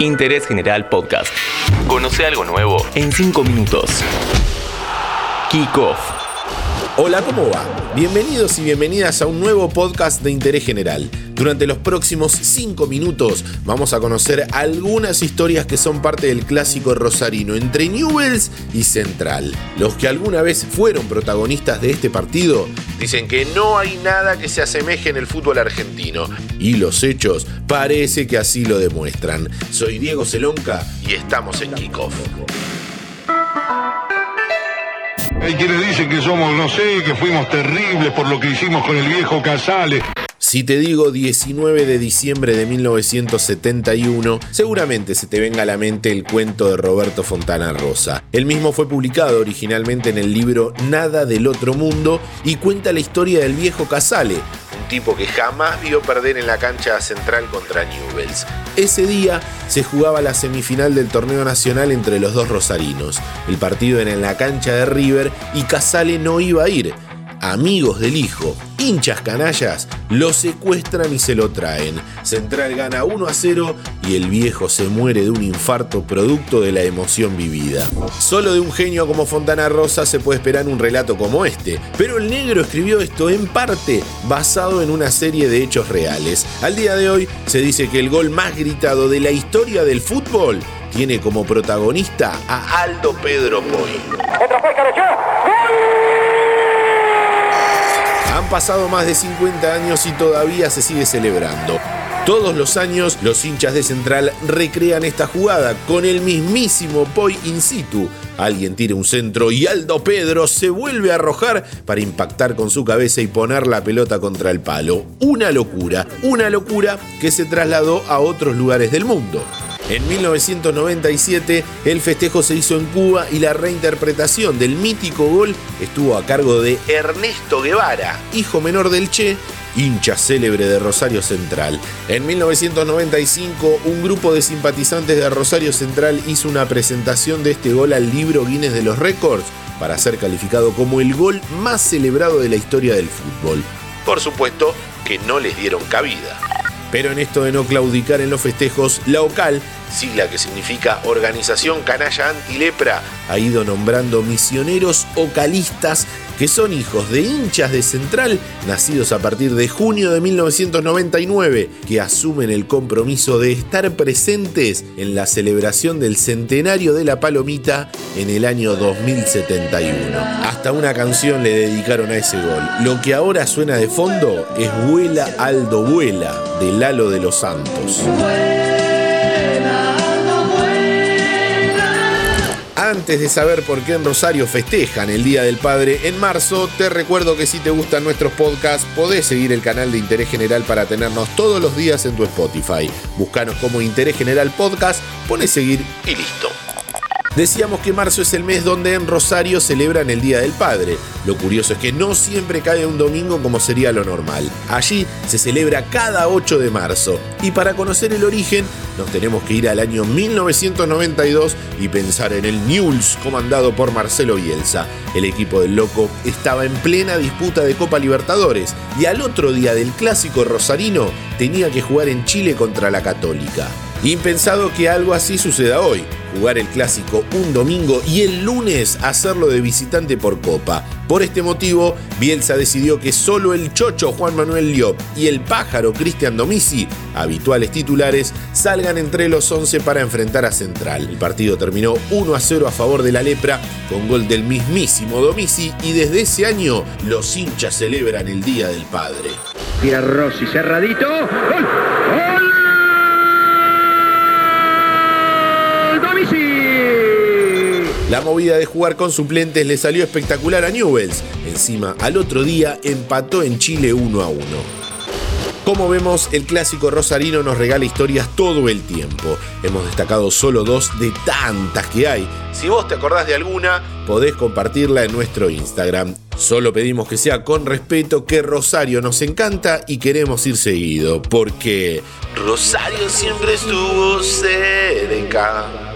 Interés General Podcast. Conoce algo nuevo en 5 minutos. Kick Off. Hola, ¿cómo va? Bienvenidos y bienvenidas a un nuevo podcast de interés general. Durante los próximos 5 minutos vamos a conocer algunas historias que son parte del clásico rosarino entre Newells y Central. Los que alguna vez fueron protagonistas de este partido dicen que no hay nada que se asemeje en el fútbol argentino y los hechos parece que así lo demuestran. Soy Diego Celonca y estamos en Kickoff. Hay quienes dicen que somos, no sé, que fuimos terribles por lo que hicimos con el viejo Casale. Si te digo 19 de diciembre de 1971, seguramente se te venga a la mente el cuento de Roberto Fontana Rosa. El mismo fue publicado originalmente en el libro Nada del Otro Mundo y cuenta la historia del viejo Casale, un tipo que jamás vio perder en la cancha central contra Newells. Ese día se jugaba la semifinal del torneo nacional entre los dos rosarinos. El partido era en la cancha de River y Casale no iba a ir amigos del hijo, hinchas canallas, lo secuestran y se lo traen. Central gana 1 a 0 y el viejo se muere de un infarto producto de la emoción vivida. Solo de un genio como Fontana Rosa se puede esperar un relato como este, pero el negro escribió esto en parte basado en una serie de hechos reales. Al día de hoy se dice que el gol más gritado de la historia del fútbol tiene como protagonista a Aldo Pedro Poy. Pasado más de 50 años y todavía se sigue celebrando. Todos los años los hinchas de Central recrean esta jugada con el mismísimo Poi in situ. Alguien tira un centro y Aldo Pedro se vuelve a arrojar para impactar con su cabeza y poner la pelota contra el palo. Una locura, una locura que se trasladó a otros lugares del mundo. En 1997 el festejo se hizo en Cuba y la reinterpretación del mítico gol estuvo a cargo de Ernesto Guevara, hijo menor del Che, hincha célebre de Rosario Central. En 1995 un grupo de simpatizantes de Rosario Central hizo una presentación de este gol al libro Guinness de los Récords para ser calificado como el gol más celebrado de la historia del fútbol. Por supuesto que no les dieron cabida. Pero en esto de no claudicar en los festejos, la OCAL, sigla que significa Organización Canalla Antilepra, ha ido nombrando misioneros ocalistas que son hijos de hinchas de Central, nacidos a partir de junio de 1999, que asumen el compromiso de estar presentes en la celebración del centenario de la Palomita en el año 2071. Hasta una canción le dedicaron a ese gol. Lo que ahora suena de fondo es Vuela Aldo Vuela, de Lalo de los Santos. Antes de saber por qué en Rosario festejan el Día del Padre en marzo, te recuerdo que si te gustan nuestros podcasts, podés seguir el canal de Interés General para tenernos todos los días en tu Spotify. Búscanos como Interés General Podcast, pones seguir y listo. Decíamos que marzo es el mes donde en Rosario celebran el Día del Padre. Lo curioso es que no siempre cae un domingo como sería lo normal. Allí se celebra cada 8 de marzo. Y para conocer el origen, nos tenemos que ir al año 1992 y pensar en el Newell's comandado por Marcelo Bielsa. El equipo del Loco estaba en plena disputa de Copa Libertadores y al otro día del clásico rosarino tenía que jugar en Chile contra la Católica. Impensado que algo así suceda hoy, jugar el clásico un domingo y el lunes hacerlo de visitante por Copa. Por este motivo, Bielsa decidió que solo el chocho Juan Manuel Liop y el pájaro Cristian Domisi, habituales titulares, salgan entre los 11 para enfrentar a Central. El partido terminó 1 a 0 a favor de la Lepra con gol del mismísimo Domisi y desde ese año los hinchas celebran el Día del Padre. Tira Rossi, cerradito. ¡Gol! La movida de jugar con suplentes le salió espectacular a Newells. Encima, al otro día empató en Chile 1 a 1. Como vemos, el clásico rosarino nos regala historias todo el tiempo. Hemos destacado solo dos de tantas que hay. Si vos te acordás de alguna, podés compartirla en nuestro Instagram. Solo pedimos que sea con respeto, que Rosario nos encanta y queremos ir seguido, porque Rosario siempre estuvo cerca.